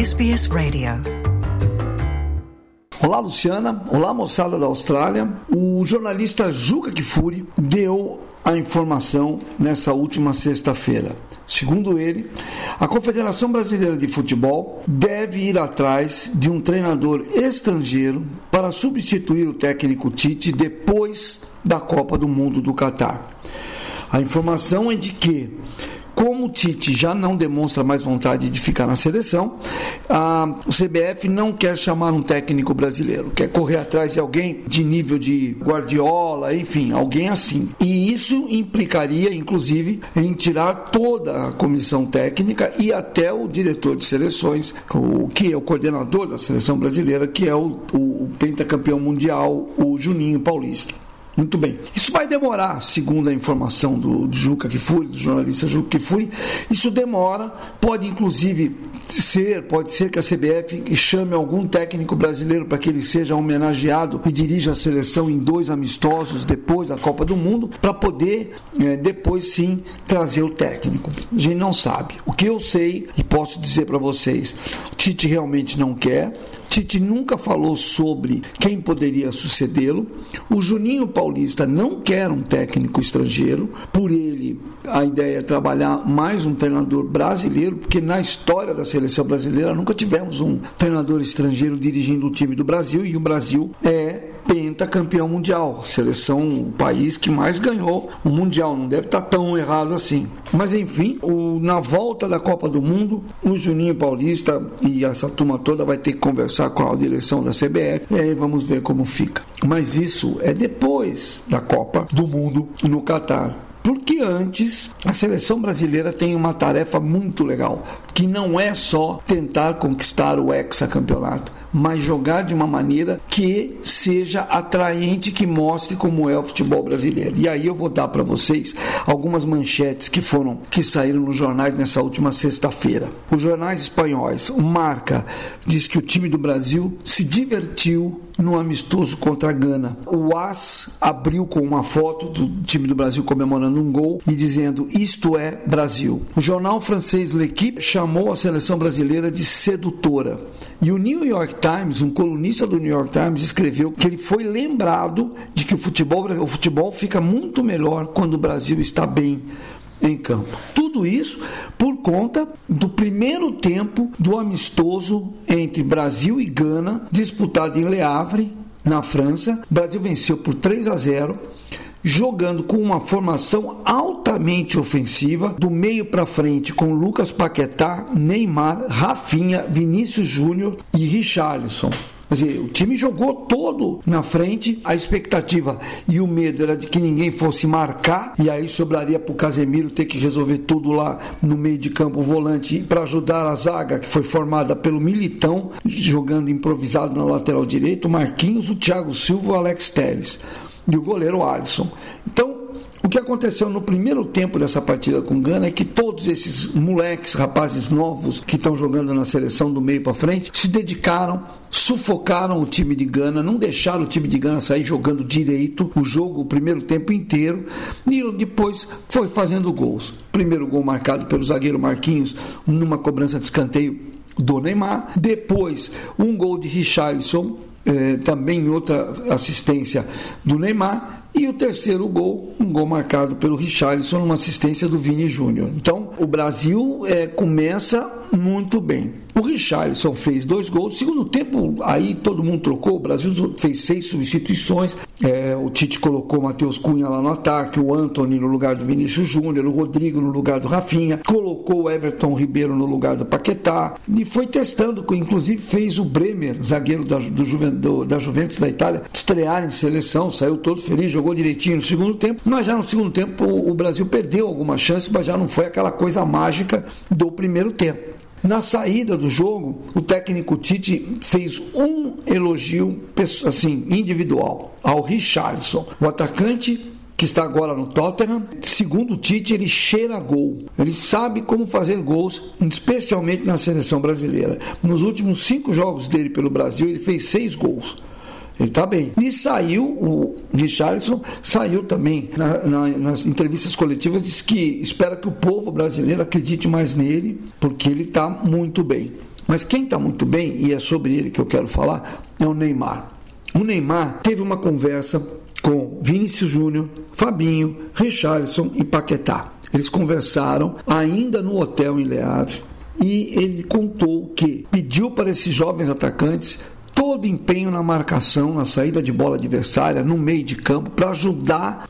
SBS Radio. Olá, Luciana. Olá, moçada da Austrália. O jornalista Juca Kifuri deu a informação nessa última sexta-feira. Segundo ele, a Confederação Brasileira de Futebol deve ir atrás de um treinador estrangeiro para substituir o técnico Tite depois da Copa do Mundo do Catar. A informação é de que como o Tite já não demonstra mais vontade de ficar na seleção, a CBF não quer chamar um técnico brasileiro, quer correr atrás de alguém de nível de Guardiola, enfim, alguém assim. E isso implicaria, inclusive, em tirar toda a comissão técnica e até o diretor de seleções, o que é o coordenador da seleção brasileira, que é o, o pentacampeão mundial, o Juninho Paulista. Muito bem. Isso vai demorar, segundo a informação do, do Juca Kifuri, do jornalista Juca Kifuri. Isso demora, pode inclusive ser, pode ser que a CBF chame algum técnico brasileiro para que ele seja homenageado e dirija a seleção em dois amistosos depois da Copa do Mundo, para poder é, depois sim trazer o técnico. A gente não sabe. O que eu sei e posso dizer para vocês, Tite realmente não quer. Tite nunca falou sobre quem poderia sucedê-lo. O Juninho Paulista não quer um técnico estrangeiro. Por ele, a ideia é trabalhar mais um treinador brasileiro, porque na história da seleção brasileira nunca tivemos um treinador estrangeiro dirigindo o time do Brasil e o Brasil é pentacampeão mundial, seleção, o país que mais ganhou o mundial, não deve estar tão errado assim. Mas enfim, o, na volta da Copa do Mundo, o Juninho Paulista e essa turma toda vai ter que conversar com a direção da CBF e aí vamos ver como fica. Mas isso é depois da Copa do Mundo no Catar. Porque antes a seleção brasileira tem uma tarefa muito legal, que não é só tentar conquistar o hexacampeonato, mas jogar de uma maneira que seja atraente, que mostre como é o futebol brasileiro. E aí eu vou dar para vocês algumas manchetes que foram que saíram nos jornais nessa última sexta-feira. Os jornais espanhóis, Marca diz que o time do Brasil se divertiu no amistoso contra a Gana. O AS abriu com uma foto do time do Brasil comemorando um gol e dizendo: Isto é Brasil. O jornal francês L'Equipe chamou a seleção brasileira de sedutora. E o New York Times, um colunista do New York Times, escreveu que ele foi lembrado de que o futebol, o futebol fica muito melhor quando o Brasil está bem em campo. Tudo isso por conta do primeiro tempo do amistoso entre Brasil e Gana, disputado em Le Havre, na França. O Brasil venceu por 3 a 0 jogando com uma formação altamente ofensiva, do meio para frente com Lucas Paquetá, Neymar, Rafinha, Vinícius Júnior e Richarlison. Quer dizer, o time jogou todo na frente, a expectativa e o medo era de que ninguém fosse marcar, e aí sobraria para o Casemiro ter que resolver tudo lá no meio de campo, volante, para ajudar a zaga que foi formada pelo Militão, jogando improvisado na lateral direito, o Marquinhos, o Thiago Silva e o Alex Telles, e o goleiro Alisson. Então, o que aconteceu no primeiro tempo dessa partida com Gana é que todos esses moleques, rapazes novos que estão jogando na seleção do meio para frente, se dedicaram, sufocaram o time de Gana, não deixaram o time de Gana sair jogando direito o jogo, o primeiro tempo inteiro, e depois foi fazendo gols. Primeiro gol marcado pelo zagueiro Marquinhos numa cobrança de escanteio do Neymar, depois um gol de Richarlison eh, também outra assistência do Neymar e o terceiro gol, um gol marcado pelo Richarlison, uma assistência do Vini Júnior. Então, o Brasil é, começa muito bem. O Richarlison fez dois gols. Segundo tempo, aí todo mundo trocou. O Brasil fez seis substituições. É, o Tite colocou o Matheus Cunha lá no ataque, o Anthony no lugar do Vinícius Júnior, o Rodrigo no lugar do Rafinha, colocou o Everton Ribeiro no lugar do Paquetá e foi testando. Inclusive fez o Bremer, zagueiro da, do, do, da Juventus da Itália, estrear em seleção. Saiu todo feliz, jogou direitinho no segundo tempo, mas já no segundo tempo o Brasil perdeu algumas chances, mas já não foi aquela coisa mágica do primeiro tempo. Na saída do jogo, o técnico Tite fez um elogio assim individual ao Richardson, o atacante que está agora no Tottenham. Segundo o Tite, ele cheira gol. Ele sabe como fazer gols, especialmente na seleção brasileira. Nos últimos cinco jogos dele pelo Brasil, ele fez seis gols. Ele está bem. E saiu, o Richardson saiu também na, na, nas entrevistas coletivas, disse que espera que o povo brasileiro acredite mais nele, porque ele está muito bem. Mas quem está muito bem, e é sobre ele que eu quero falar, é o Neymar. O Neymar teve uma conversa com Vinícius Júnior, Fabinho, Richarlison e Paquetá. Eles conversaram ainda no hotel em Le Havre e ele contou que pediu para esses jovens atacantes todo empenho na marcação, na saída de bola adversária, no meio de campo, para ajudar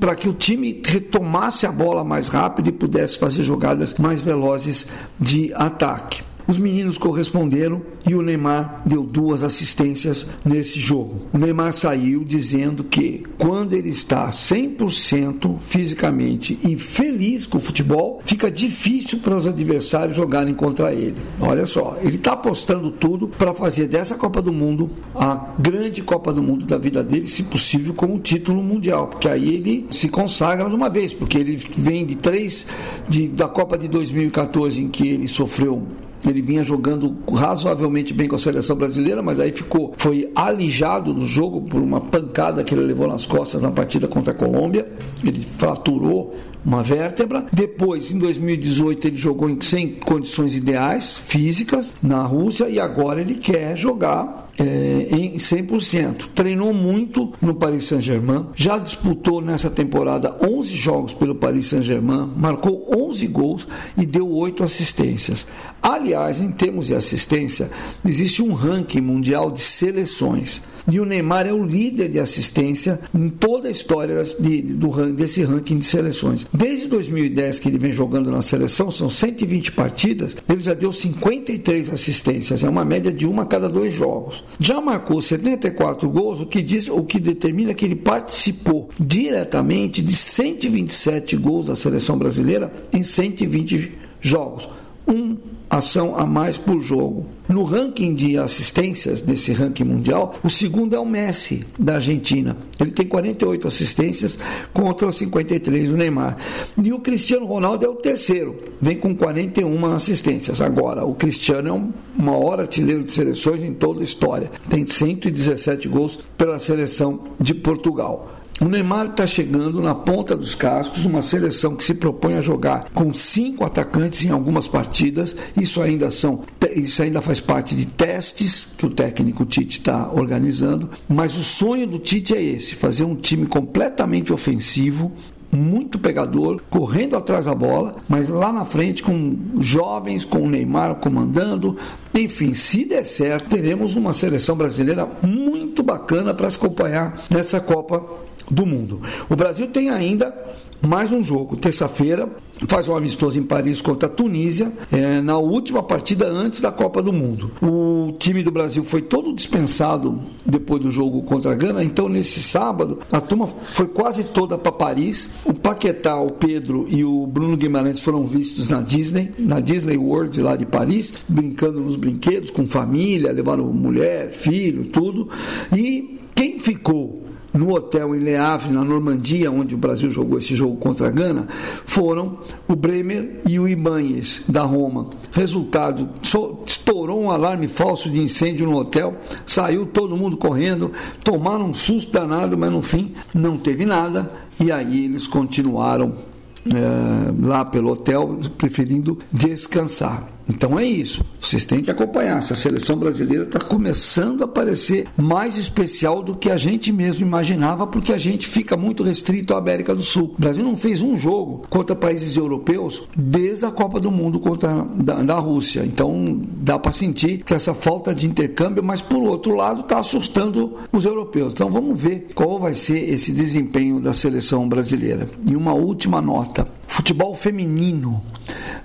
para que o time retomasse a bola mais rápido e pudesse fazer jogadas mais velozes de ataque. Os meninos corresponderam e o Neymar deu duas assistências nesse jogo. O Neymar saiu dizendo que quando ele está 100% fisicamente e feliz com o futebol, fica difícil para os adversários jogarem contra ele. Olha só, ele está apostando tudo para fazer dessa Copa do Mundo a grande Copa do Mundo da vida dele, se possível, com o título mundial, porque aí ele se consagra de uma vez, porque ele vem de três de, da Copa de 2014 em que ele sofreu ele vinha jogando razoavelmente bem com a seleção brasileira, mas aí ficou, foi alijado do jogo por uma pancada que ele levou nas costas na partida contra a Colômbia. Ele fraturou uma vértebra. Depois, em 2018, ele jogou sem condições ideais físicas na Rússia e agora ele quer jogar é, em 100%. Treinou muito no Paris Saint-Germain, já disputou nessa temporada 11 jogos pelo Paris Saint-Germain, marcou 11 gols e deu 8 assistências. Aliás, em termos de assistência, existe um ranking mundial de seleções e o Neymar é o líder de assistência em toda a história de, do, desse ranking de seleções. Desde 2010 que ele vem jogando na seleção, são 120 partidas, ele já deu 53 assistências, é uma média de uma a cada dois jogos. Já marcou 74 gols, o que, diz, o que determina que ele participou diretamente de 127 gols da seleção brasileira em 120 jogos. Um ação a mais por jogo. No ranking de assistências desse ranking mundial, o segundo é o Messi da Argentina. Ele tem 48 assistências contra 53 do Neymar. E o Cristiano Ronaldo é o terceiro, vem com 41 assistências. Agora, o Cristiano é um maior artilheiro de seleções em toda a história. Tem 117 gols pela seleção de Portugal. O Neymar está chegando na ponta dos cascos, uma seleção que se propõe a jogar com cinco atacantes em algumas partidas. Isso ainda são, isso ainda faz parte de testes que o técnico Tite está organizando. Mas o sonho do Tite é esse: fazer um time completamente ofensivo, muito pegador, correndo atrás da bola, mas lá na frente com jovens, com o Neymar comandando. Enfim, se der certo, teremos uma seleção brasileira muito bacana para se acompanhar nessa Copa do mundo. O Brasil tem ainda mais um jogo, terça-feira, faz um amistoso em Paris contra a Tunísia, é, na última partida antes da Copa do Mundo. O time do Brasil foi todo dispensado depois do jogo contra a Gana, então nesse sábado a turma foi quase toda para Paris. O Paquetá, o Pedro e o Bruno Guimarães foram vistos na Disney, na Disney World lá de Paris, brincando nos brinquedos com família, levaram mulher, filho, tudo. E quem ficou no hotel em Le Havre, na Normandia, onde o Brasil jogou esse jogo contra a Gana, foram o Bremer e o Ibanez, da Roma. Resultado, estourou um alarme falso de incêndio no hotel, saiu todo mundo correndo, tomaram um susto danado, mas no fim não teve nada, e aí eles continuaram é, lá pelo hotel, preferindo descansar. Então é isso. Vocês têm que acompanhar. Essa seleção brasileira está começando a parecer mais especial do que a gente mesmo imaginava, porque a gente fica muito restrito à América do Sul. O Brasil não fez um jogo contra países europeus desde a Copa do Mundo contra da, da Rússia. Então dá para sentir que essa falta de intercâmbio, mas por outro lado está assustando os europeus. Então vamos ver qual vai ser esse desempenho da seleção brasileira. E uma última nota: автомата. Futebol feminino.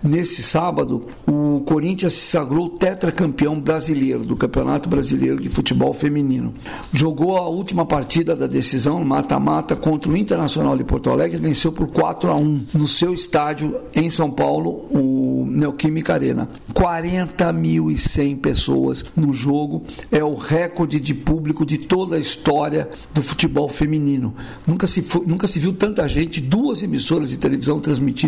Nesse sábado, o Corinthians se sagrou tetracampeão brasileiro do Campeonato Brasileiro de Futebol Feminino. Jogou a última partida da decisão, mata-mata, contra o Internacional de Porto Alegre e venceu por 4 a 1 no seu estádio em São Paulo, o Neoquímica Arena. 40.100 pessoas no jogo, é o recorde de público de toda a história do futebol feminino. Nunca se, nunca se viu tanta gente, duas emissoras de televisão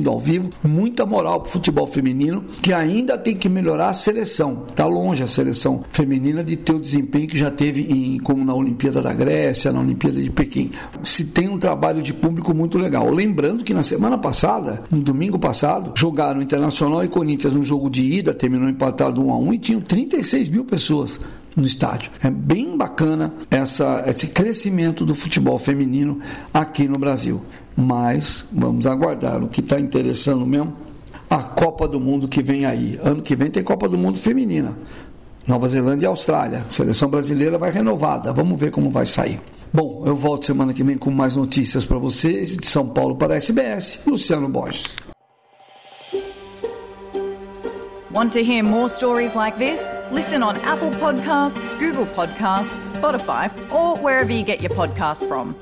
ao vivo, muita moral para o futebol feminino, que ainda tem que melhorar a seleção. Está longe a seleção feminina de ter o desempenho que já teve em, como na Olimpíada da Grécia, na Olimpíada de Pequim. Se tem um trabalho de público muito legal. Lembrando que na semana passada, no domingo passado, jogaram Internacional Internacional e Corinthians, um jogo de ida, terminou empatado 1 a 1 e tinham 36 mil pessoas no estádio. É bem bacana essa, esse crescimento do futebol feminino aqui no Brasil. Mas vamos aguardar o que está interessando mesmo. A Copa do Mundo que vem aí. Ano que vem tem Copa do Mundo feminina. Nova Zelândia e Austrália. Seleção brasileira vai renovada. Vamos ver como vai sair. Bom, eu volto semana que vem com mais notícias para vocês. De São Paulo para a SBS, Luciano Borges. Want to hear more stories like this? Listen on Apple Podcasts, Google Podcasts, Spotify, or wherever you get your podcasts from.